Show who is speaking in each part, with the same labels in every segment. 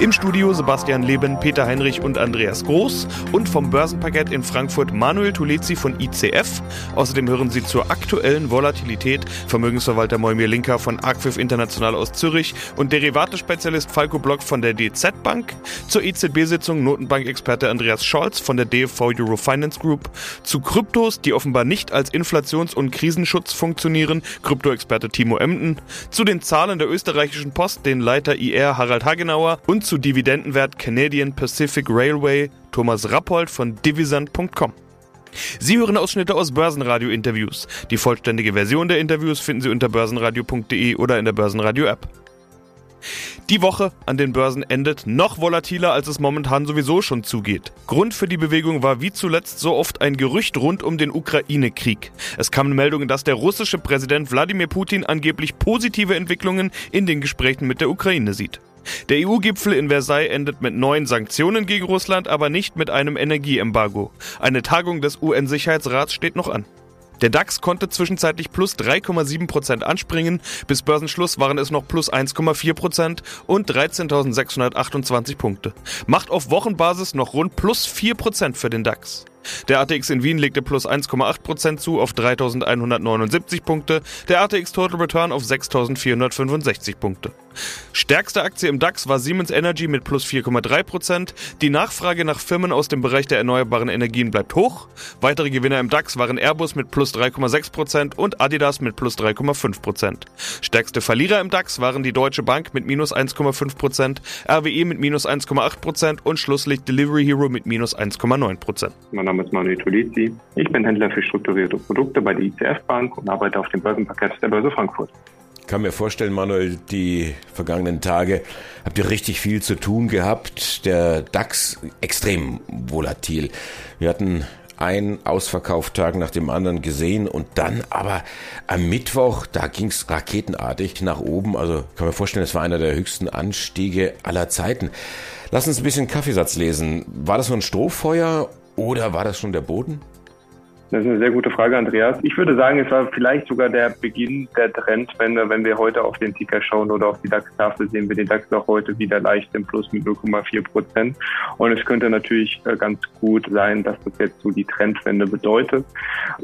Speaker 1: Im Studio Sebastian Leben, Peter Heinrich und Andreas Groß und vom Börsenparkett in Frankfurt Manuel Tulezi von ICF. Außerdem hören Sie zur aktuellen Volatilität Vermögensverwalter Moimir Linker von Arquif International aus Zürich und Derivate-Spezialist Falco Block von der DZ Bank. Zur EZB-Sitzung Notenbankexperte Andreas Scholz von der DFV Eurofinance Group. Zu Kryptos, die offenbar nicht als Inflations- und Krisenschutz funktionieren, Krypto-Experte Timo Emden. Zu den Zahlen der österreichischen Post, den Leiter IR Harald Hagenauer und zu Dividendenwert Canadian Pacific Railway Thomas Rappold von divisant.com. Sie hören Ausschnitte aus Börsenradio-Interviews. Die vollständige Version der Interviews finden Sie unter börsenradio.de oder in der Börsenradio-App. Die Woche an den Börsen endet noch volatiler, als es momentan sowieso schon zugeht. Grund für die Bewegung war wie zuletzt so oft ein Gerücht rund um den Ukraine-Krieg. Es kamen Meldungen, dass der russische Präsident Wladimir Putin angeblich positive Entwicklungen in den Gesprächen mit der Ukraine sieht. Der EU-Gipfel in Versailles endet mit neuen Sanktionen gegen Russland, aber nicht mit einem Energieembargo. Eine Tagung des UN-Sicherheitsrats steht noch an. Der DAX konnte zwischenzeitlich plus 3,7% anspringen, bis Börsenschluss waren es noch plus 1,4% und 13.628 Punkte. Macht auf Wochenbasis noch rund plus 4% für den DAX. Der ATX in Wien legte plus 1,8% zu auf 3.179 Punkte, der ATX Total Return auf 6.465 Punkte. Stärkste Aktie im DAX war Siemens Energy mit plus 4,3%. Die Nachfrage nach Firmen aus dem Bereich der erneuerbaren Energien bleibt hoch. Weitere Gewinner im DAX waren Airbus mit plus 3,6% und Adidas mit plus 3,5%. Stärkste Verlierer im DAX waren die Deutsche Bank mit minus 1,5%, RWE mit minus 1,8% und Schlusslicht Delivery Hero mit minus 1,9%.
Speaker 2: Name ist Manuel Tulisi. Ich bin Händler für strukturierte Produkte bei der ICF Bank und arbeite auf dem Börsenparkett der Börse Frankfurt
Speaker 3: kann mir vorstellen, Manuel, die vergangenen Tage habt ihr richtig viel zu tun gehabt. Der DAX extrem volatil. Wir hatten einen Ausverkauftag nach dem anderen gesehen und dann aber am Mittwoch, da ging es raketenartig nach oben. Also kann mir vorstellen, es war einer der höchsten Anstiege aller Zeiten. Lass uns ein bisschen Kaffeesatz lesen. War das so ein Strohfeuer oder war das schon der Boden?
Speaker 2: Das ist eine sehr gute Frage, Andreas. Ich würde sagen, es war vielleicht sogar der Beginn der Trendwende. Wenn wir heute auf den Ticker schauen oder auf die DAX-Tafel, sehen wir den DAX auch heute wieder leicht im Plus mit 0,4 Prozent. Und es könnte natürlich äh, ganz gut sein, dass das jetzt so die Trendwende bedeutet.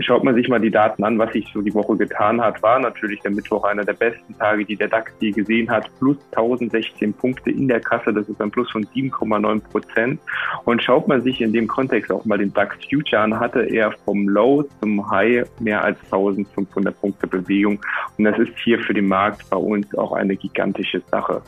Speaker 2: Schaut man sich mal die Daten an, was sich so die Woche getan hat, war natürlich der Mittwoch einer der besten Tage, die der DAX je gesehen hat. Plus 1016 Punkte in der Kasse. Das ist ein Plus von 7,9 Prozent. Und schaut man sich in dem Kontext auch mal den DAX Future an, hatte er vom Low zum High mehr als 1500 Punkte Bewegung. Und das ist hier für den Markt bei uns auch eine gigantische Sache.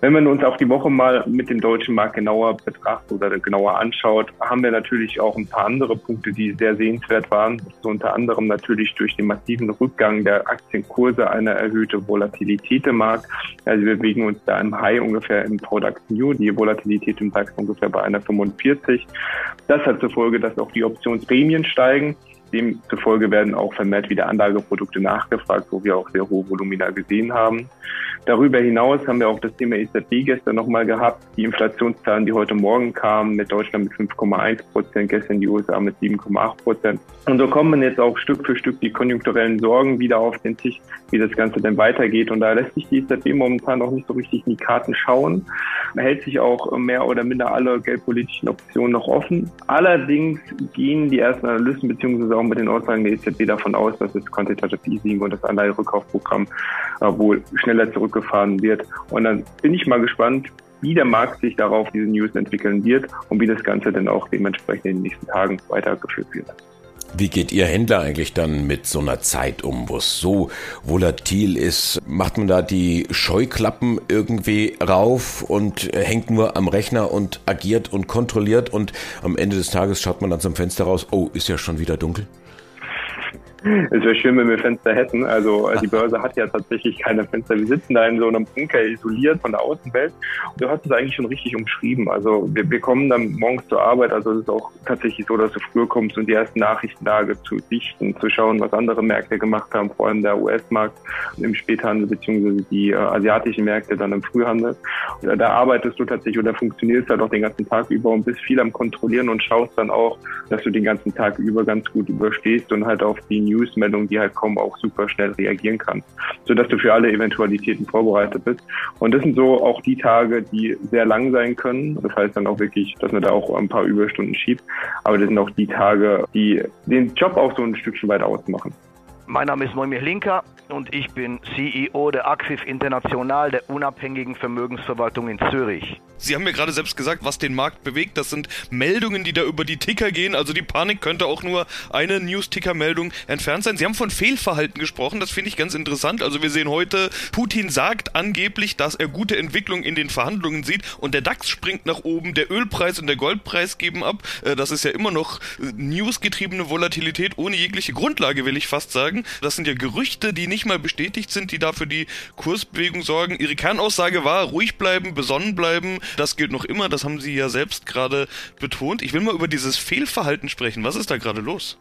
Speaker 2: Wenn man uns auch die Woche mal mit dem deutschen Markt genauer betrachtet oder genauer anschaut, haben wir natürlich auch ein paar andere Punkte, die sehr sehenswert waren. So unter anderem natürlich durch den massiven Rückgang der Aktienkurse eine erhöhte Volatilität im Markt. Also wir bewegen uns da im High ungefähr im Product New, die Volatilität im DAX ungefähr bei einer 45. Das hat zur Folge, dass auch die Optionsprämien steigen. Demzufolge werden auch vermehrt wieder Anlageprodukte nachgefragt, wo wir auch sehr hohe Volumina gesehen haben. Darüber hinaus haben wir auch das Thema EZB gestern nochmal gehabt. Die Inflationszahlen, die heute Morgen kamen, mit Deutschland mit 5,1 Prozent, gestern die USA mit 7,8 Prozent. Und so kommen jetzt auch Stück für Stück die konjunkturellen Sorgen wieder auf den Tisch, wie das Ganze denn weitergeht. Und da lässt sich die EZB momentan noch nicht so richtig in die Karten schauen. Man hält sich auch mehr oder minder alle geldpolitischen Optionen noch offen. Allerdings gehen die ersten Analysten beziehungsweise auch mit den Aussagen der EZB davon aus, dass das Quantitative Easing und das Anleiherückkaufprogramm äh, wohl schneller zurückgefahren wird. Und dann bin ich mal gespannt, wie der Markt sich darauf diese News entwickeln wird und wie das Ganze dann auch dementsprechend in den nächsten Tagen weitergeführt wird.
Speaker 3: Wie geht Ihr Händler eigentlich dann mit so einer Zeit um, wo es so volatil ist? Macht man da die Scheuklappen irgendwie rauf und hängt nur am Rechner und agiert und kontrolliert und am Ende des Tages schaut man dann zum Fenster raus, oh, ist ja schon wieder dunkel?
Speaker 2: Es wäre schön, wenn wir Fenster hätten. Also äh, die Börse hat ja tatsächlich keine Fenster. Wir sitzen da in so einem Bunker isoliert von der Außenwelt. Und du hast es eigentlich schon richtig umschrieben. Also wir, wir kommen dann morgens zur Arbeit. Also es ist auch tatsächlich so, dass du früher kommst und die ersten Nachrichtenlage zu sichten, zu schauen, was andere Märkte gemacht haben, vor allem der US-Markt im Späthandel beziehungsweise die äh, asiatischen Märkte dann im Frühhandel. Da, da arbeitest du tatsächlich oder funktionierst halt auch den ganzen Tag über und bist viel am Kontrollieren und schaust dann auch, dass du den ganzen Tag über ganz gut überstehst und halt auf die Newsmeldungen, die halt kommen, auch super schnell reagieren kannst, sodass du für alle Eventualitäten vorbereitet bist. Und das sind so auch die Tage, die sehr lang sein können. Das heißt dann auch wirklich, dass man da auch ein paar Überstunden schiebt. Aber das sind auch die Tage, die den Job auch so ein Stückchen weit ausmachen.
Speaker 4: Mein Name ist Noemir Linker und ich bin CEO der Axif International, der unabhängigen Vermögensverwaltung in Zürich.
Speaker 1: Sie haben mir gerade selbst gesagt, was den Markt bewegt. Das sind Meldungen, die da über die Ticker gehen. Also die Panik könnte auch nur eine News-Ticker-Meldung entfernt sein. Sie haben von Fehlverhalten gesprochen. Das finde ich ganz interessant. Also wir sehen heute, Putin sagt angeblich, dass er gute Entwicklung in den Verhandlungen sieht und der DAX springt nach oben, der Ölpreis und der Goldpreis geben ab. Äh, das ist ja immer noch äh, newsgetriebene Volatilität ohne jegliche Grundlage, will ich fast sagen. Das sind ja Gerüchte, die nicht mal bestätigt sind, die da für die Kursbewegung sorgen. Ihre Kernaussage war, ruhig bleiben, besonnen bleiben, das gilt noch immer, das haben Sie ja selbst gerade betont. Ich will mal über dieses Fehlverhalten sprechen. Was ist da gerade los?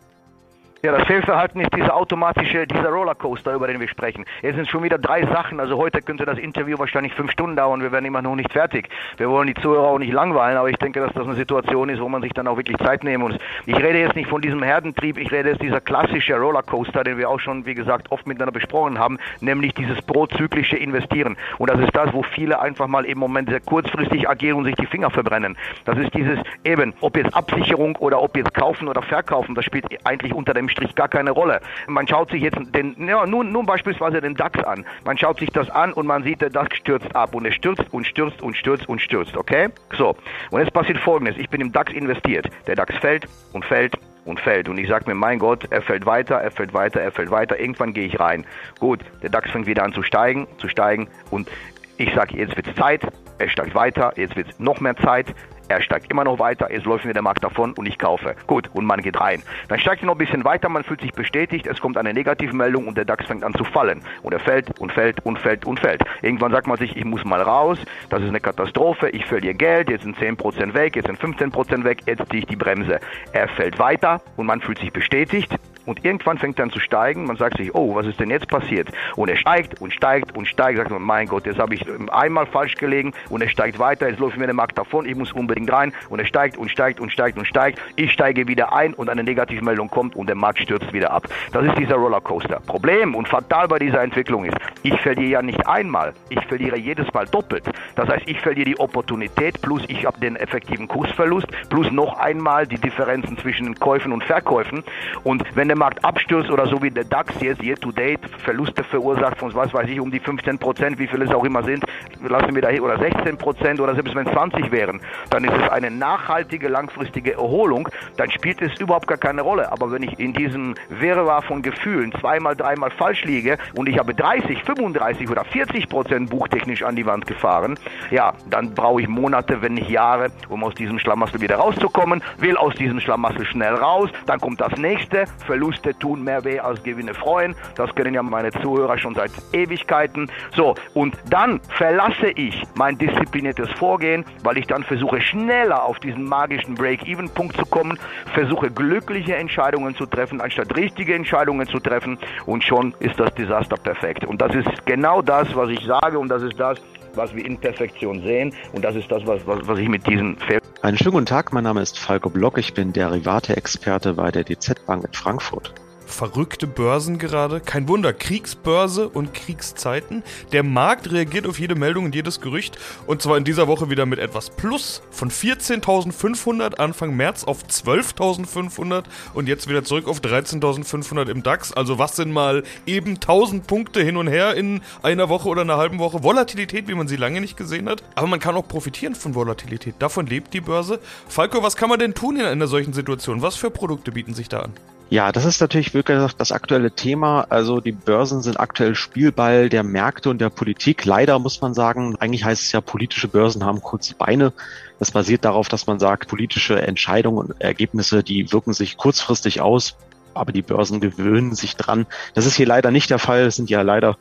Speaker 4: Ja, das Fehlverhalten ist dieser automatische, dieser Rollercoaster, über den wir sprechen. Es sind schon wieder drei Sachen. Also heute könnte das Interview wahrscheinlich fünf Stunden dauern. Wir werden immer noch nicht fertig. Wir wollen die Zuhörer auch nicht langweilen, aber ich denke, dass das eine Situation ist, wo man sich dann auch wirklich Zeit nehmen muss. Ich rede jetzt nicht von diesem Herdentrieb, ich rede jetzt dieser klassische Rollercoaster, den wir auch schon, wie gesagt, oft miteinander besprochen haben, nämlich dieses prozyklische Investieren. Und das ist das, wo viele einfach mal im Moment sehr kurzfristig agieren und sich die Finger verbrennen. Das ist dieses eben, ob jetzt Absicherung oder ob jetzt kaufen oder verkaufen, das spielt eigentlich unter dem Strich gar keine Rolle. Man schaut sich jetzt den, ja, nun, nun beispielsweise den DAX an. Man schaut sich das an und man sieht, der DAX stürzt ab und er stürzt und stürzt und stürzt und stürzt, okay? So, und jetzt passiert folgendes. Ich bin im DAX investiert. Der DAX fällt und fällt und fällt. Und ich sage mir, mein Gott, er fällt weiter, er fällt weiter, er fällt weiter. Irgendwann gehe ich rein. Gut, der DAX fängt wieder an zu steigen, zu steigen. Und ich sage, jetzt wird es Zeit. Er steigt weiter, jetzt wird es noch mehr Zeit. Er steigt immer noch weiter, jetzt läuft mir der Markt davon und ich kaufe. Gut, und man geht rein. Dann steigt er noch ein bisschen weiter, man fühlt sich bestätigt, es kommt eine Negativmeldung und der DAX fängt an zu fallen. Und er fällt und fällt und fällt und fällt. Irgendwann sagt man sich, ich muss mal raus, das ist eine Katastrophe, ich verliere Geld, jetzt sind 10% weg, jetzt sind 15% weg, jetzt ziehe ich die Bremse. Er fällt weiter und man fühlt sich bestätigt und irgendwann fängt an zu steigen. Man sagt sich, oh, was ist denn jetzt passiert? Und er steigt und steigt und steigt. Sagt man, mein Gott, jetzt habe ich einmal falsch gelegen und er steigt weiter. Jetzt läuft mir der Markt davon. Ich muss unbedingt rein. Und er steigt und steigt und steigt und steigt. Ich steige wieder ein und eine Negativmeldung kommt und der Markt stürzt wieder ab. Das ist dieser Rollercoaster. Problem und fatal bei dieser Entwicklung ist, ich verliere ja nicht einmal. Ich verliere jedes Mal doppelt. Das heißt, ich verliere die Opportunität plus ich habe den effektiven Kursverlust plus noch einmal die Differenzen zwischen Käufen und Verkäufen. Und wenn der Markt abstürzt oder so wie der DAX jetzt year to date Verluste verursacht von was weiß ich um die 15 Prozent, wie viele es auch immer sind, lassen wir da oder 16 Prozent oder selbst wenn es 20 wären, dann ist es eine nachhaltige, langfristige Erholung, dann spielt es überhaupt gar keine Rolle. Aber wenn ich in diesem Wirrwarr von Gefühlen zweimal, dreimal falsch liege und ich habe 30, 35 oder 40 Prozent buchtechnisch an die Wand gefahren, ja, dann brauche ich Monate, wenn nicht Jahre, um aus diesem Schlamassel wieder rauszukommen, will aus diesem Schlamassel schnell raus, dann kommt das nächste, Verlust Verluste tun mehr weh als Gewinne freuen. Das kennen ja meine Zuhörer schon seit Ewigkeiten. So, und dann verlasse ich mein diszipliniertes Vorgehen, weil ich dann versuche, schneller auf diesen magischen Break-Even-Punkt zu kommen, versuche glückliche Entscheidungen zu treffen, anstatt richtige Entscheidungen zu treffen. Und schon ist das Desaster perfekt. Und das ist genau das, was ich sage und das ist das, was wir in Perfektion sehen. Und das ist das, was, was, was ich mit diesen Fehl
Speaker 5: einen schönen guten Tag, mein Name ist Falco Block, ich bin Derivate-Experte bei der DZ Bank in Frankfurt
Speaker 1: verrückte Börsen gerade. Kein Wunder, Kriegsbörse und Kriegszeiten. Der Markt reagiert auf jede Meldung und jedes Gerücht. Und zwar in dieser Woche wieder mit etwas Plus von 14.500 Anfang März auf 12.500 und jetzt wieder zurück auf 13.500 im DAX. Also was sind mal eben 1000 Punkte hin und her in einer Woche oder einer halben Woche. Volatilität, wie man sie lange nicht gesehen hat. Aber man kann auch profitieren von Volatilität. Davon lebt die Börse. Falco, was kann man denn tun in einer solchen Situation? Was für Produkte bieten sich da an?
Speaker 5: Ja, das ist natürlich wirklich das aktuelle Thema. Also die Börsen sind aktuell Spielball der Märkte und der Politik. Leider muss man sagen, eigentlich heißt es ja, politische Börsen haben kurze Beine. Das basiert darauf, dass man sagt, politische Entscheidungen und Ergebnisse, die wirken sich kurzfristig aus, aber die Börsen gewöhnen sich dran. Das ist hier leider nicht der Fall. Es sind ja leider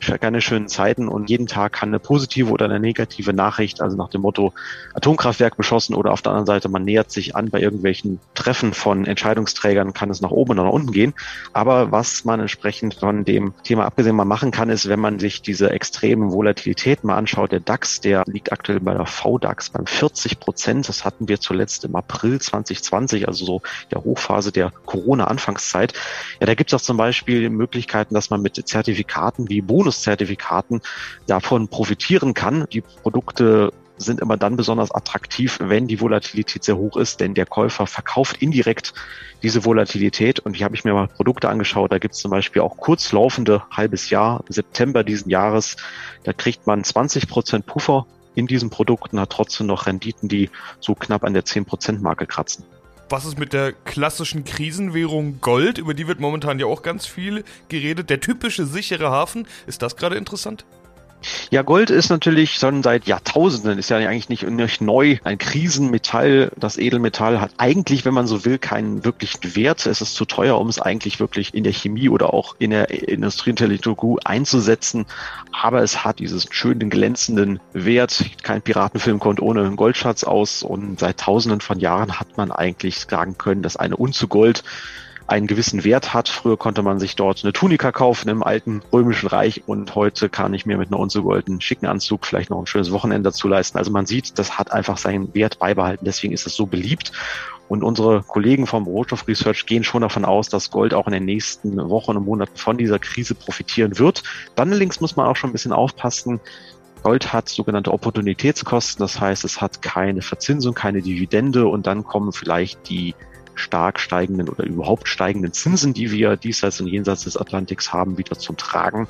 Speaker 5: keine schönen Zeiten und jeden Tag kann eine positive oder eine negative Nachricht, also nach dem Motto Atomkraftwerk beschossen oder auf der anderen Seite man nähert sich an bei irgendwelchen Treffen von Entscheidungsträgern, kann es nach oben oder nach unten gehen. Aber was man entsprechend von dem Thema abgesehen mal machen kann, ist, wenn man sich diese extremen Volatilitäten mal anschaut, der DAX, der liegt aktuell bei der VDAX beim 40 Prozent. Das hatten wir zuletzt im April 2020, also so der Hochphase der Corona-Anfangszeit. Ja, da gibt es auch zum Beispiel Möglichkeiten, dass man mit Zertifikaten wie Bonus Bonuszertifikaten davon profitieren kann. Die Produkte sind immer dann besonders attraktiv, wenn die Volatilität sehr hoch ist, denn der Käufer verkauft indirekt diese Volatilität. Und hier habe ich mir mal Produkte angeschaut. Da gibt es zum Beispiel auch kurzlaufende halbes Jahr, September diesen Jahres. Da kriegt man 20 Prozent Puffer in diesen Produkten, hat trotzdem noch Renditen, die so knapp an der 10 Prozent Marke kratzen.
Speaker 1: Was ist mit der klassischen Krisenwährung Gold? Über die wird momentan ja auch ganz viel geredet. Der typische sichere Hafen, ist das gerade interessant?
Speaker 5: Ja, Gold ist natürlich schon seit Jahrtausenden, ist ja eigentlich nicht, nicht neu, ein Krisenmetall. Das Edelmetall hat eigentlich, wenn man so will, keinen wirklichen Wert. Es ist zu teuer, um es eigentlich wirklich in der Chemie oder auch in der Industrieintelligentur einzusetzen. Aber es hat diesen schönen, glänzenden Wert. Kein Piratenfilm kommt ohne einen Goldschatz aus. Und seit tausenden von Jahren hat man eigentlich sagen können, dass eine Unzu Gold einen gewissen Wert hat. Früher konnte man sich dort eine Tunika kaufen im alten römischen Reich und heute kann ich mir mit einer Unze goldenen schicken Anzug vielleicht noch ein schönes Wochenende dazu leisten. Also man sieht, das hat einfach seinen Wert beibehalten. Deswegen ist es so beliebt. Und unsere Kollegen vom Rohstoff Research gehen schon davon aus, dass Gold auch in den nächsten Wochen und Monaten von dieser Krise profitieren wird. Dann allerdings muss man auch schon ein bisschen aufpassen. Gold hat sogenannte Opportunitätskosten, das heißt, es hat keine Verzinsung, keine Dividende und dann kommen vielleicht die stark steigenden oder überhaupt steigenden Zinsen, die wir diesseits und jenseits des Atlantiks haben, wieder zum Tragen.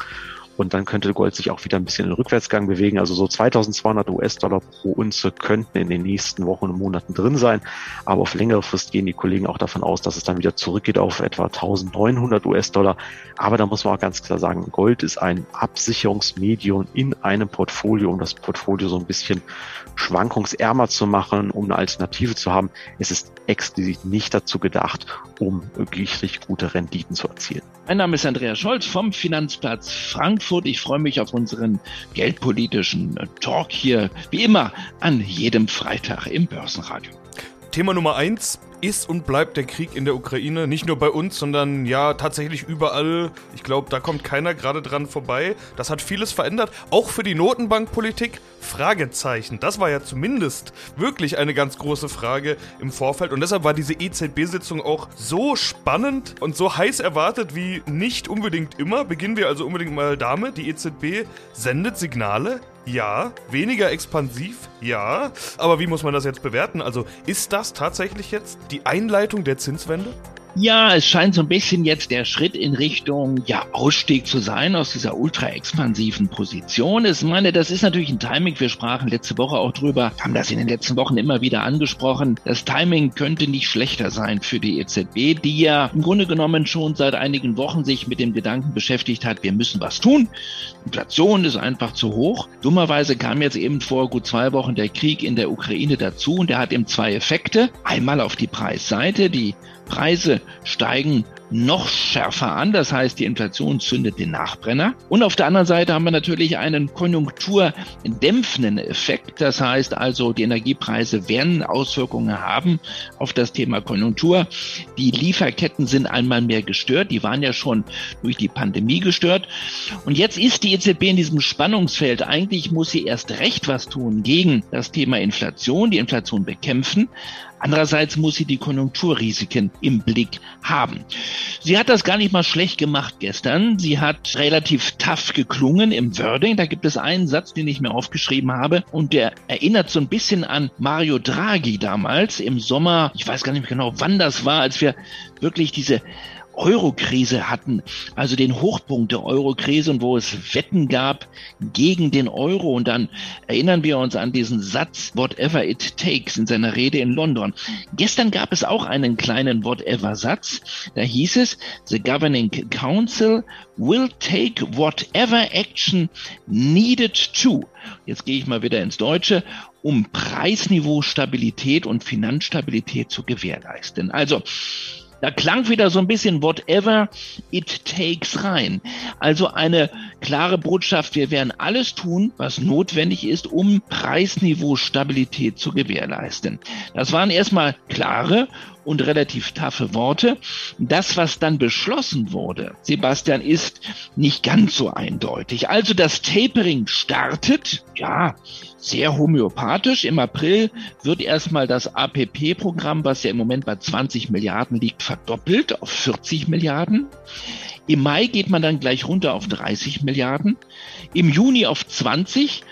Speaker 5: Und dann könnte Gold sich auch wieder ein bisschen in den Rückwärtsgang bewegen. Also so 2200 US-Dollar pro Unze könnten in den nächsten Wochen und Monaten drin sein. Aber auf längere Frist gehen die Kollegen auch davon aus, dass es dann wieder zurückgeht auf etwa 1900 US-Dollar. Aber da muss man auch ganz klar sagen, Gold ist ein Absicherungsmedium in einem Portfolio, um das Portfolio so ein bisschen schwankungsärmer zu machen, um eine Alternative zu haben. Es ist explizit nicht dazu gedacht, um richtig gute Renditen zu erzielen.
Speaker 6: Mein Name ist Andreas Scholz vom Finanzplatz Frankfurt. Ich freue mich auf unseren geldpolitischen Talk hier, wie immer, an jedem Freitag im Börsenradio.
Speaker 1: Thema Nummer eins ist und bleibt der Krieg in der Ukraine. Nicht nur bei uns, sondern ja tatsächlich überall. Ich glaube, da kommt keiner gerade dran vorbei. Das hat vieles verändert. Auch für die Notenbankpolitik. Fragezeichen. Das war ja zumindest wirklich eine ganz große Frage im Vorfeld. Und deshalb war diese EZB-Sitzung auch so spannend und so heiß erwartet wie nicht unbedingt immer. Beginnen wir also unbedingt mal damit. Die EZB sendet Signale ja. Weniger expansiv? Ja. Aber wie muss man das jetzt bewerten? Also ist das tatsächlich jetzt die Einleitung der Zinswende?
Speaker 6: Ja, es scheint so ein bisschen jetzt der Schritt in Richtung ja, Ausstieg zu sein aus dieser ultra expansiven Position. Ich meine, das ist natürlich ein Timing. Wir sprachen letzte Woche auch drüber, haben das in den letzten Wochen immer wieder angesprochen. Das Timing könnte nicht schlechter sein für die EZB, die ja im Grunde genommen schon seit einigen Wochen sich mit dem Gedanken beschäftigt hat, wir müssen was tun. Inflation ist einfach zu hoch. Dummerweise kam jetzt eben vor gut zwei Wochen der Krieg in der Ukraine dazu und der hat eben zwei Effekte. Einmal auf die Preisseite, die Preise steigen noch schärfer an. Das heißt, die Inflation zündet den Nachbrenner. Und auf der anderen Seite haben wir natürlich einen konjunkturdämpfenden Effekt. Das heißt also, die Energiepreise werden Auswirkungen haben auf das Thema Konjunktur. Die Lieferketten sind einmal mehr gestört. Die waren ja schon durch die Pandemie gestört. Und jetzt ist die EZB in diesem Spannungsfeld. Eigentlich muss sie erst recht was tun gegen das Thema Inflation, die Inflation bekämpfen. Andererseits muss sie die Konjunkturrisiken im Blick haben. Sie hat das gar nicht mal schlecht gemacht gestern. Sie hat relativ tough geklungen im Wording. Da gibt es einen Satz, den ich mir aufgeschrieben habe und der erinnert so ein bisschen an Mario Draghi damals im Sommer. Ich weiß gar nicht mehr genau, wann das war, als wir wirklich diese Euro-Krise hatten, also den Hochpunkt der Euro-Krise und wo es Wetten gab gegen den Euro. Und dann erinnern wir uns an diesen Satz, whatever it takes, in seiner Rede in London. Gestern gab es auch einen kleinen whatever-Satz. Da hieß es, the governing council will take whatever action needed to. Jetzt gehe ich mal wieder ins Deutsche um Preisniveau Stabilität und Finanzstabilität zu gewährleisten. Also Da klang wieder so ein bisschen whatever it takes rein. Also eine klare Botschaft, wir werden alles tun, was notwendig ist, um Preisniveau-Stabilität zu gewährleisten. Das waren erstmal klare und relativ taffe Worte. Das, was dann beschlossen wurde, Sebastian, ist nicht ganz so eindeutig. Also das Tapering startet, ja, sehr homöopathisch. Im April wird erstmal das APP-Programm, was ja im Moment bei 20 Milliarden liegt, verdoppelt auf 40 Milliarden. Im Mai geht man dann gleich runter auf 30 Milliarden. Im Juni auf 20 äh,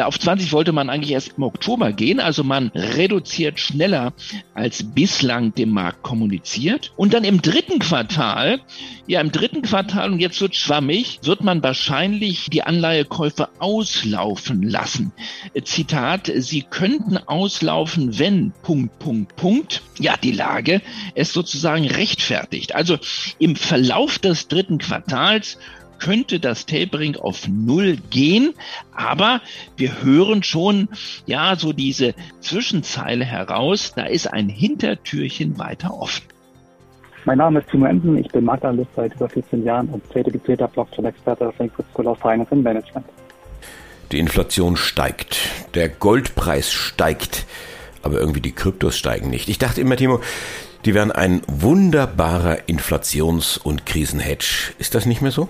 Speaker 6: auf 20 wollte man eigentlich erst im Oktober gehen, also man reduziert schneller als bislang dem Markt kommuniziert. Und dann im dritten Quartal, ja im dritten Quartal, und jetzt wird schwammig, wird man wahrscheinlich die Anleihekäufe auslaufen lassen. Äh, Zitat, sie könnten auslaufen, wenn, Punkt, Punkt, Punkt, ja die Lage es sozusagen rechtfertigt. Also im Verlauf des dritten Quartals könnte das Tapering auf Null gehen, aber wir hören schon, ja, so diese Zwischenzeile heraus, da ist ein Hintertürchen weiter offen.
Speaker 7: Mein Name ist Timo Emden, ich bin Maklerlist seit über 14 Jahren und zertifizierter Blockchain-Experte der Frankfurt School of Finance and Management.
Speaker 3: Die Inflation steigt, der Goldpreis steigt, aber irgendwie die Kryptos steigen nicht. Ich dachte immer, Timo, die wären ein wunderbarer Inflations- und Krisenhedge. Ist das nicht mehr so?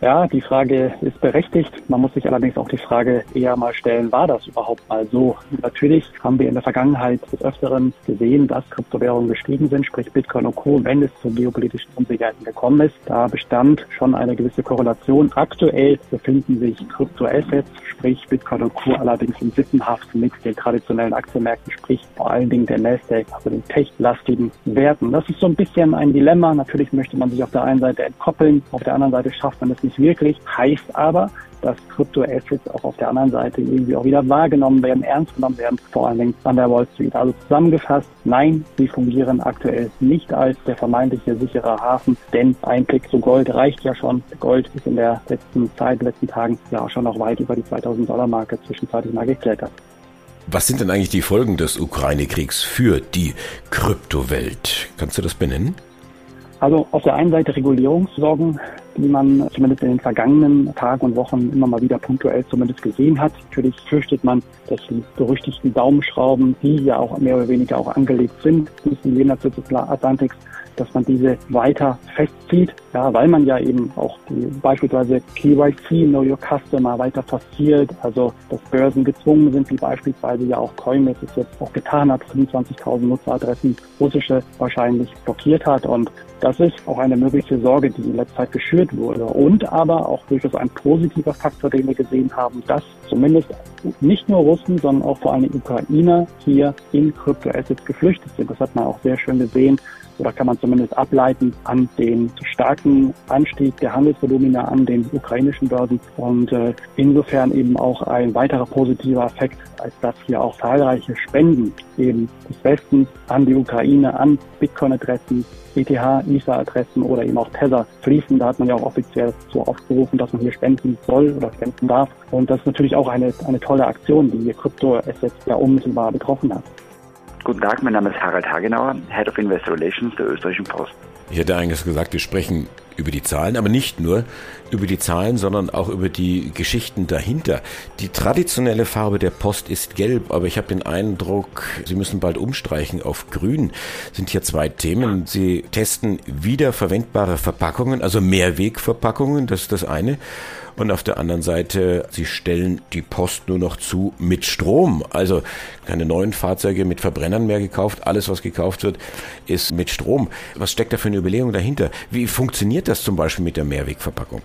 Speaker 7: Ja, die Frage ist berechtigt. Man muss sich allerdings auch die Frage eher mal stellen, war das überhaupt mal so? Natürlich haben wir in der Vergangenheit des Öfteren gesehen, dass Kryptowährungen gestiegen sind, sprich Bitcoin und Co., wenn es zu geopolitischen Unsicherheiten gekommen ist. Da bestand schon eine gewisse Korrelation. Aktuell befinden sich Kryptoassets, sprich Bitcoin und Co. allerdings in Sippenhaft mit den traditionellen Aktienmärkten, sprich vor allen Dingen der Nasdaq, also den tech-lastigen Werten. Das ist so ein bisschen ein Dilemma. Natürlich möchte man sich auf der einen Seite entkoppeln, auf der anderen Seite schafft man es nicht nicht wirklich, heißt aber, dass Kryptoassets auch auf der anderen Seite irgendwie auch wieder wahrgenommen werden, ernst genommen werden, vor allen Dingen an der Wall Street. Also zusammengefasst, nein, sie fungieren aktuell nicht als der vermeintliche sichere Hafen, denn ein Blick zu Gold reicht ja schon. Gold ist in der letzten Zeit, letzten Tagen ja auch schon noch weit über die 2000 Dollar Marke zwischenzeitlich mal geklettert.
Speaker 3: Was sind denn eigentlich die Folgen des Ukraine-Kriegs für die Kryptowelt? Kannst du das benennen?
Speaker 7: Also auf der einen Seite Regulierungssorgen, die man zumindest in den vergangenen Tagen und Wochen immer mal wieder punktuell zumindest gesehen hat. Natürlich fürchtet man, dass die berüchtigten Daumenschrauben, die ja auch mehr oder weniger auch angelegt sind, in jener des Atlantiks, dass man diese weiter festzieht, ja, weil man ja eben auch die, beispielsweise KYC, Know Your Customer, weiter forciert, also dass Börsen gezwungen sind, wie beispielsweise ja auch Coinbase es jetzt auch getan hat, 25.000 Nutzeradressen russische wahrscheinlich blockiert hat und das ist auch eine mögliche Sorge, die in letzter Zeit geschürt wurde. Und aber auch durchaus ein positiver Faktor, den wir gesehen haben, dass zumindest nicht nur Russen, sondern auch vor allem Ukrainer hier in Kryptoassets geflüchtet sind. Das hat man auch sehr schön gesehen oder kann man zumindest ableiten an den starken Anstieg der Handelsvolumina an den ukrainischen Börsen und äh, insofern eben auch ein weiterer positiver Effekt, als dass hier auch zahlreiche Spenden eben des Westens an die Ukraine, an Bitcoin-Adressen, ETH, ISA-Adressen oder eben auch Tether fließen. Da hat man ja auch offiziell so aufgerufen, dass man hier spenden soll oder spenden darf. Und das ist natürlich auch eine, eine tolle Aktion, die Krypto-Assets ja unmittelbar betroffen hat.
Speaker 8: Guten Tag, mein Name ist Harald Hagenauer, Head of Investor Relations der Österreichischen Post.
Speaker 3: Ich hätte eigentlich gesagt, wir sprechen über die Zahlen, aber nicht nur über die Zahlen, sondern auch über die Geschichten dahinter. Die traditionelle Farbe der Post ist gelb, aber ich habe den Eindruck, Sie müssen bald umstreichen auf grün. Sind hier zwei Themen. Sie testen wiederverwendbare Verpackungen, also Mehrwegverpackungen, das ist das eine. Und auf der anderen Seite, sie stellen die Post nur noch zu mit Strom. Also keine neuen Fahrzeuge mit Verbrennern mehr gekauft. Alles, was gekauft wird, ist mit Strom. Was steckt da für eine Überlegung dahinter? Wie funktioniert das zum Beispiel mit der Mehrwegverpackung?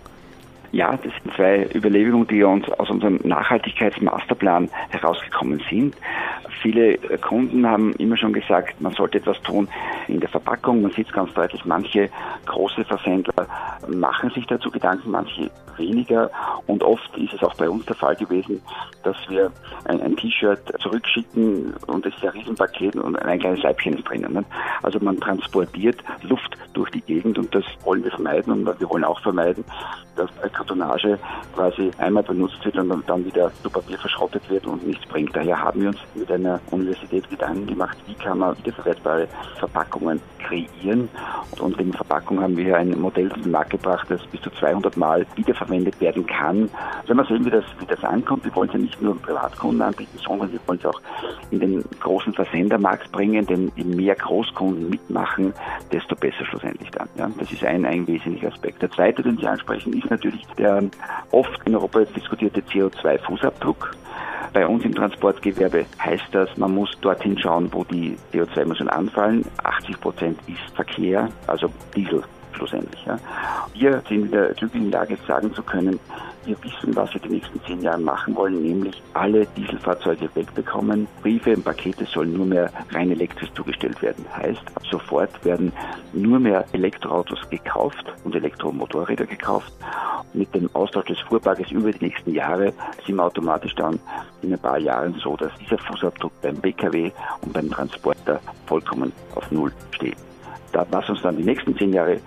Speaker 8: Ja, das sind zwei Überlegungen, die uns aus unserem Nachhaltigkeitsmasterplan herausgekommen sind. Viele Kunden haben immer schon gesagt, man sollte etwas tun in der Verpackung. Man sieht ganz deutlich, manche große Versendler machen sich dazu Gedanken, manche weniger. Und oft ist es auch bei uns der Fall gewesen, dass wir ein, ein T-Shirt zurückschicken und es ist ein Riesenpaket und ein kleines Leibchen ist drinnen. Ne? Also man transportiert Luft durch die Gegend und das wollen wir vermeiden und wir wollen auch vermeiden, dass Kartonage quasi einmal benutzt wird und dann wieder zu Papier verschrottet wird und nichts bringt. Daher haben wir uns mit einer Universität Gedanken gemacht, wie kann man wiederverwertbare Verpackungen kreieren. Und in Verpackung haben wir ein Modell auf den Markt gebracht, das bis zu 200 Mal wiederverwendet werden kann. Wenn man sehen, wie das, wie das ankommt, wir wollen es ja nicht nur Privatkunden anbieten, sondern wir wollen es auch in den großen Versendermarkt bringen, denn je mehr Großkunden mitmachen, desto besser schlussendlich dann. Ja, das ist ein, ein wesentlicher Aspekt. Der zweite, den Sie ansprechen, ist natürlich der oft in Europa diskutierte CO2-Fußabdruck. Bei uns im Transportgewerbe heißt das, man muss dorthin schauen, wo die CO2-Emissionen anfallen. 80 Prozent ist Verkehr, also Diesel schlussendlich. Ja. Wir sind in der glücklichen Lage, sagen zu können, wir wissen, was wir die nächsten zehn Jahre machen wollen, nämlich alle Dieselfahrzeuge wegbekommen. Briefe und Pakete sollen nur mehr rein elektrisch zugestellt werden. Heißt, ab sofort werden nur mehr Elektroautos gekauft und Elektromotorräder gekauft. Mit dem Austausch des Fuhrparkes über die nächsten Jahre sind wir automatisch dann in ein paar Jahren so, dass dieser Fußabdruck beim Pkw und beim Transporter vollkommen auf Null steht. Was uns dann die nächsten zehn Jahre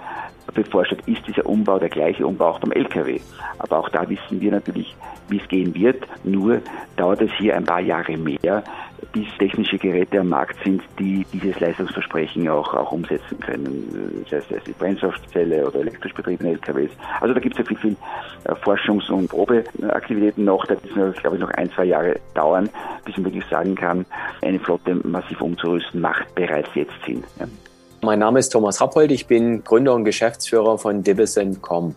Speaker 8: bevorsteht, ist dieser Umbau der gleiche Umbau auch beim Lkw. Aber auch da wissen wir natürlich, wie es gehen wird. Nur dauert es hier ein paar Jahre mehr, bis technische Geräte am Markt sind, die dieses Leistungsversprechen auch, auch umsetzen können. Das heißt, die Brennstoffzelle oder elektrisch betriebene LKWs. Also da gibt es ja viel, viel äh, Forschungs- und Probeaktivitäten noch. Da wird es, glaube ich, noch ein, zwei Jahre dauern, bis man wirklich sagen kann, eine Flotte massiv umzurüsten macht bereits jetzt Sinn. Ja.
Speaker 9: Mein Name ist Thomas Rappold, ich bin Gründer und Geschäftsführer von Dividend.com.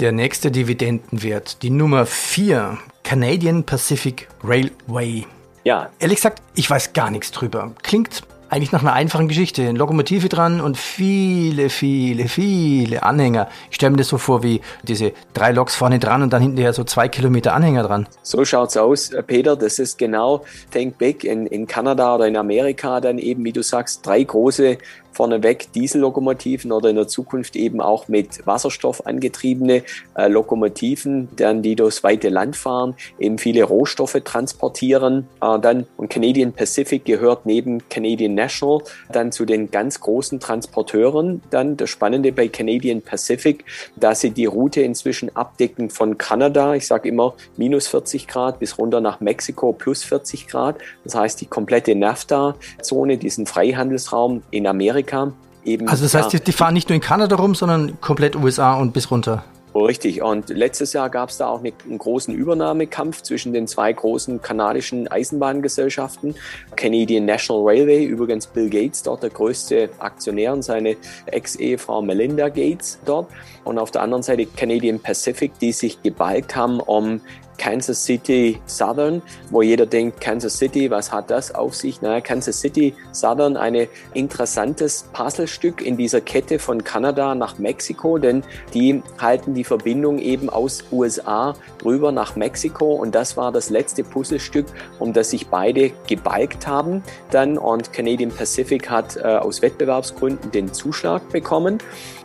Speaker 10: Der nächste Dividendenwert, die Nummer 4, Canadian Pacific Railway. Ja. Ehrlich gesagt, ich weiß gar nichts drüber. Klingt eigentlich nach einer einfachen Geschichte. Eine Lokomotive dran und viele, viele, viele Anhänger. Ich stelle mir das so vor wie diese drei Loks vorne dran und dann hinterher so zwei Kilometer Anhänger dran.
Speaker 9: So schaut's aus, äh, Peter. Das ist genau Think Big in, in Kanada oder in Amerika dann eben, wie du sagst, drei große vorneweg Diesellokomotiven oder in der Zukunft eben auch mit Wasserstoff angetriebene äh, Lokomotiven, dann die durchs weite Land fahren, eben viele Rohstoffe transportieren. Äh, dann und Canadian Pacific gehört neben Canadian National dann zu den ganz großen Transporteuren. Dann das Spannende bei Canadian Pacific, dass sie die Route inzwischen abdecken von Kanada, ich sage immer minus 40 Grad bis runter nach Mexiko plus 40 Grad. Das heißt die komplette NAFTA-Zone, diesen Freihandelsraum in Amerika Amerika
Speaker 10: eben. Also das heißt, die, die fahren nicht nur in Kanada rum, sondern komplett USA und bis runter.
Speaker 9: Richtig. Und letztes Jahr gab es da auch eine, einen großen Übernahmekampf zwischen den zwei großen kanadischen Eisenbahngesellschaften. Canadian National Railway, übrigens Bill Gates dort der größte Aktionär und seine Ex-Ehefrau Melinda Gates dort. Und auf der anderen Seite Canadian Pacific, die sich gebalgt haben, um Kansas City Southern, wo jeder denkt, Kansas City, was hat das auf sich? Naja, Kansas City Southern, ein interessantes Puzzlestück in dieser Kette von Kanada nach Mexiko, denn die halten die Verbindung eben aus USA rüber nach Mexiko und das war das letzte Puzzlestück, um das sich beide gebalgt haben dann und Canadian Pacific hat äh, aus Wettbewerbsgründen den Zuschlag bekommen.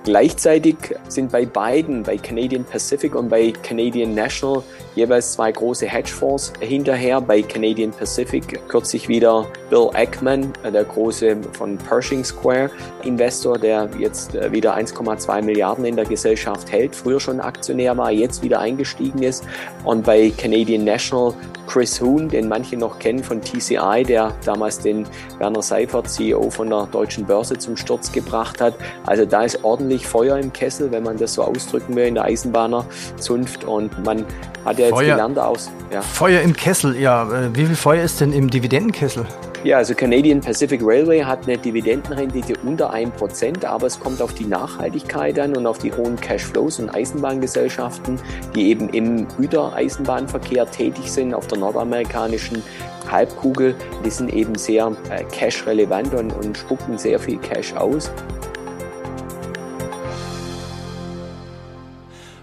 Speaker 9: Gleichzeitig sind bei beiden, bei Canadian Pacific und bei Canadian National, jeweils zwei große Hedgefonds hinterher. Bei Canadian Pacific kürzlich wieder Bill Ackman, der große von Pershing Square Investor, der jetzt äh, wieder 1,2 Milliarden in der Gesellschaft hält, früher schon Aktionär war, jetzt wieder eingestiegen ist. Und bei Canadian National Chris Huhn, den manche noch kennen von TCI, der damals den Werner Seifert, CEO von der deutschen Börse, zum Sturz gebracht hat. Also da ist ordentlich Feuer im Kessel, wenn man das so ausdrücken will, in der Eisenbahnerzunft. Und man hat ja jetzt Feuer, gelernt aus.
Speaker 10: Ja. Feuer im Kessel, ja. Äh, wie viel Feuer ist denn im Dividendenkessel?
Speaker 9: Ja, also Canadian Pacific Railway hat eine Dividendenrendite unter 1%, aber es kommt auf die Nachhaltigkeit an und auf die hohen Cashflows und Eisenbahngesellschaften, die eben im Gütereisenbahnverkehr tätig sind auf der nordamerikanischen Halbkugel. Die sind eben sehr äh, cash-relevant und, und spucken sehr viel Cash aus.